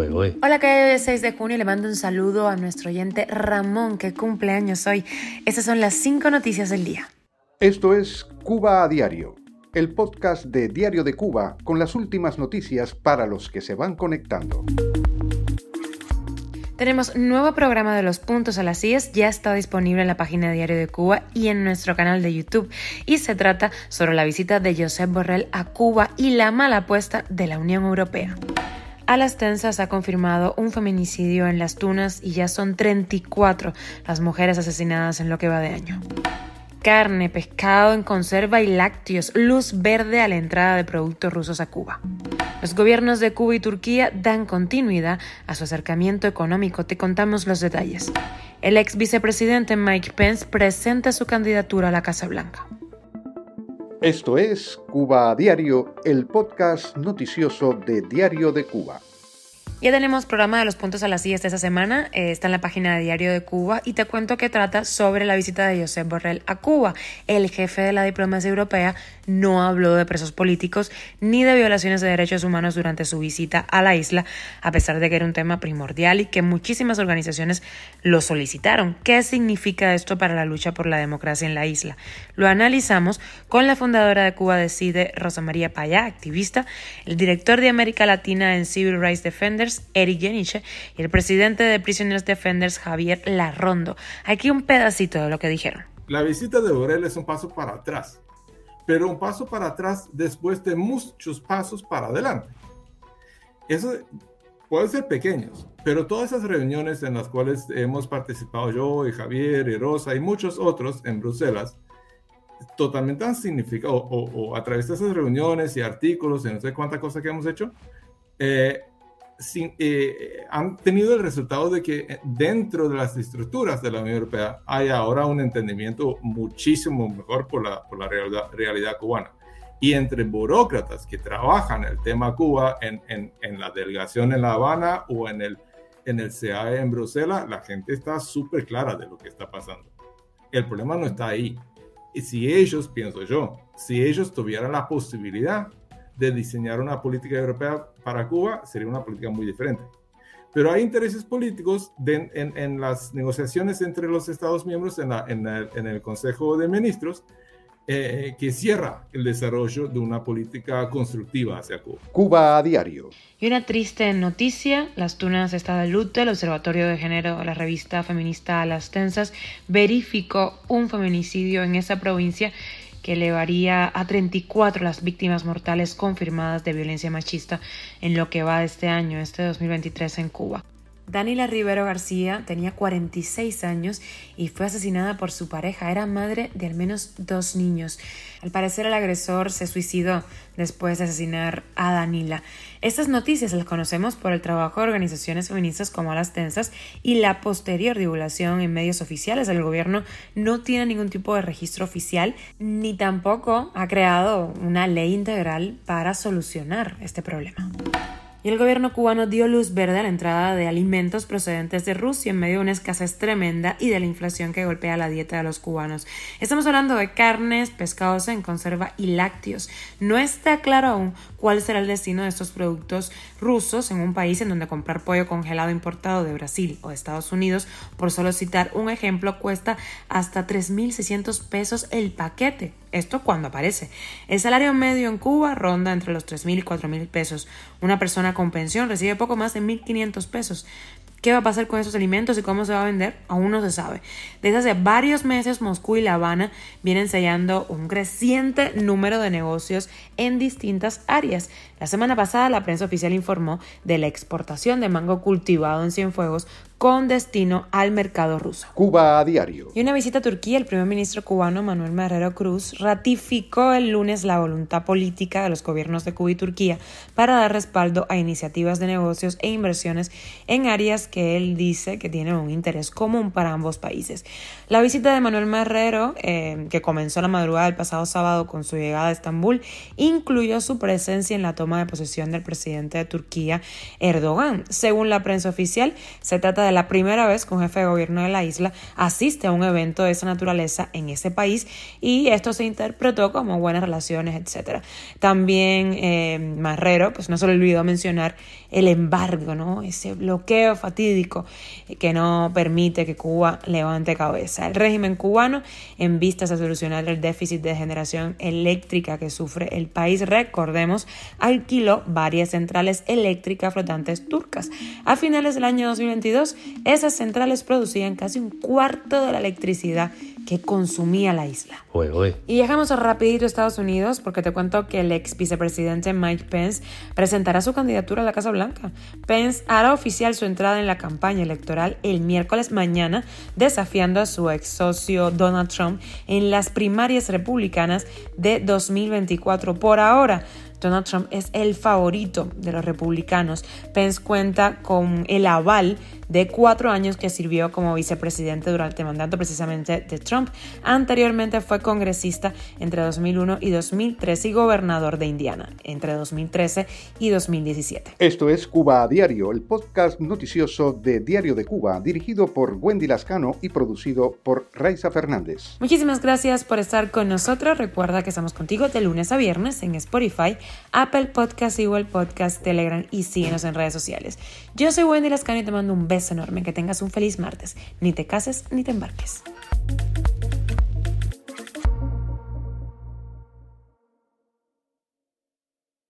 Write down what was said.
¿eh? Hola, que es 6 de junio. Le mando un saludo a nuestro oyente Ramón, que cumple años hoy. Estas son las cinco noticias del día. Esto es Cuba a Diario, el podcast de Diario de Cuba con las últimas noticias para los que se van conectando. Tenemos nuevo programa de los puntos a las IES, ya está disponible en la página de Diario de Cuba y en nuestro canal de YouTube. Y se trata sobre la visita de Josep Borrell a Cuba y la mala apuesta de la Unión Europea. A las tensas ha confirmado un feminicidio en Las Tunas y ya son 34 las mujeres asesinadas en lo que va de año carne, pescado en conserva y lácteos, luz verde a la entrada de productos rusos a Cuba. Los gobiernos de Cuba y Turquía dan continuidad a su acercamiento económico. Te contamos los detalles. El ex vicepresidente Mike Pence presenta su candidatura a la Casa Blanca. Esto es Cuba a Diario, el podcast noticioso de Diario de Cuba. Ya tenemos programa de los puntos a las sillas de esta semana, eh, está en la página de Diario de Cuba y te cuento que trata sobre la visita de Josep Borrell a Cuba. El jefe de la diplomacia europea no habló de presos políticos ni de violaciones de derechos humanos durante su visita a la isla, a pesar de que era un tema primordial y que muchísimas organizaciones lo solicitaron. ¿Qué significa esto para la lucha por la democracia en la isla? Lo analizamos con la fundadora de Cuba Decide, Rosa María Payá, activista, el director de América Latina en Civil Rights Defenders, Eric Yeniche, y el presidente de Prisoners Defenders, Javier Larrondo. Aquí un pedacito de lo que dijeron. La visita de Borrell es un paso para atrás, pero un paso para atrás después de muchos pasos para adelante. Eso puede ser pequeños, pero todas esas reuniones en las cuales hemos participado yo y Javier y Rosa y muchos otros en Bruselas, totalmente han significado, o, a través de esas reuniones y artículos y no sé cuántas cosas que hemos hecho, eh, eh, han tenido el resultado de que eh, dentro de las estructuras de la Unión Europea hay ahora un entendimiento muchísimo mejor por la, por la realidad, cubana. Y entre burócratas que trabajan el tema Cuba en, en, en la delegación en La Habana o en el, en el CAE en Bruselas, la gente está súper clara de lo que está pasando. El problema no está ahí. Y si ellos, pienso yo, si ellos tuvieran la posibilidad de diseñar una política europea para Cuba sería una política muy diferente. Pero hay intereses políticos en, las negociaciones entre los Estados miembros en, en, el, Consejo de Ministros eh, que cierra el desarrollo de una política constructiva hacia Cuba. Cuba a diario. Y una triste noticia, Las Tunas está de luto, el Observatorio de Género, la revista feminista Las Tensas, verificó un feminicidio en esa provincia que elevaría a 34 las víctimas mortales confirmadas de violencia machista en lo que va de este año, este 2023 en Cuba. Danila Rivero García tenía 46 años y fue asesinada por su pareja. Era madre de al menos dos niños. Al parecer el agresor se suicidó después de asesinar a Danila. Estas noticias las conocemos por el trabajo de organizaciones feministas como Las Tensas y la posterior divulgación en medios oficiales. El gobierno no tiene ningún tipo de registro oficial ni tampoco ha creado una ley integral para solucionar este problema y el gobierno cubano dio luz verde a la entrada de alimentos procedentes de Rusia en medio de una escasez tremenda y de la inflación que golpea la dieta de los cubanos. Estamos hablando de carnes, pescados en conserva y lácteos. No está claro aún cuál será el destino de estos productos rusos en un país en donde comprar pollo congelado importado de Brasil o Estados Unidos, por solo citar un ejemplo, cuesta hasta 3.600 pesos el paquete. Esto cuando aparece. El salario medio en Cuba ronda entre los 3.000 y 4.000 pesos. Una persona con pensión recibe poco más de 1.500 pesos. ¿Qué va a pasar con esos alimentos y cómo se va a vender? Aún no se sabe. Desde hace varios meses Moscú y La Habana vienen sellando un creciente número de negocios en distintas áreas. La semana pasada la prensa oficial informó de la exportación de mango cultivado en Cienfuegos con destino al mercado ruso. Cuba a diario. Y una visita a Turquía, el primer ministro cubano Manuel Marrero Cruz ratificó el lunes la voluntad política de los gobiernos de Cuba y Turquía para dar respaldo a iniciativas de negocios e inversiones en áreas que él dice que tienen un interés común para ambos países. La visita de Manuel Marrero, eh, que comenzó la madrugada del pasado sábado con su llegada a Estambul, incluyó su presencia en la toma toma de posesión del presidente de Turquía, Erdogan. Según la prensa oficial, se trata de la primera vez que un jefe de gobierno de la isla asiste a un evento de esa naturaleza en ese país y esto se interpretó como buenas relaciones, etc. También eh, Marrero, pues no se le olvidó mencionar el embargo, ¿no? ese bloqueo fatídico que no permite que Cuba levante cabeza. El régimen cubano, en vistas a solucionar el déficit de generación eléctrica que sufre el país, recordemos, alquiló varias centrales eléctricas flotantes turcas. A finales del año 2022, esas centrales producían casi un cuarto de la electricidad que consumía la isla. Y dejamos rapidito a Estados Unidos porque te cuento que el ex vicepresidente Mike Pence presentará su candidatura a la Casa Blanca. Pence hará oficial su entrada en la campaña electoral el miércoles mañana, desafiando a su ex socio Donald Trump en las primarias republicanas de 2024. Por ahora, Donald Trump es el favorito de los republicanos. Pence cuenta con el aval de cuatro años que sirvió como vicepresidente durante el mandato precisamente de Trump. Anteriormente fue congresista entre 2001 y 2013 y gobernador de Indiana entre 2013 y 2017. Esto es Cuba a Diario, el podcast noticioso de Diario de Cuba, dirigido por Wendy Lascano y producido por Raiza Fernández. Muchísimas gracias por estar con nosotros. Recuerda que estamos contigo de lunes a viernes en Spotify, Apple Podcast, Google Podcast, Telegram y síguenos en redes sociales. Yo soy Wendy Lascano y te mando un beso enorme, que tengas un feliz martes. Ni te cases ni te embarques.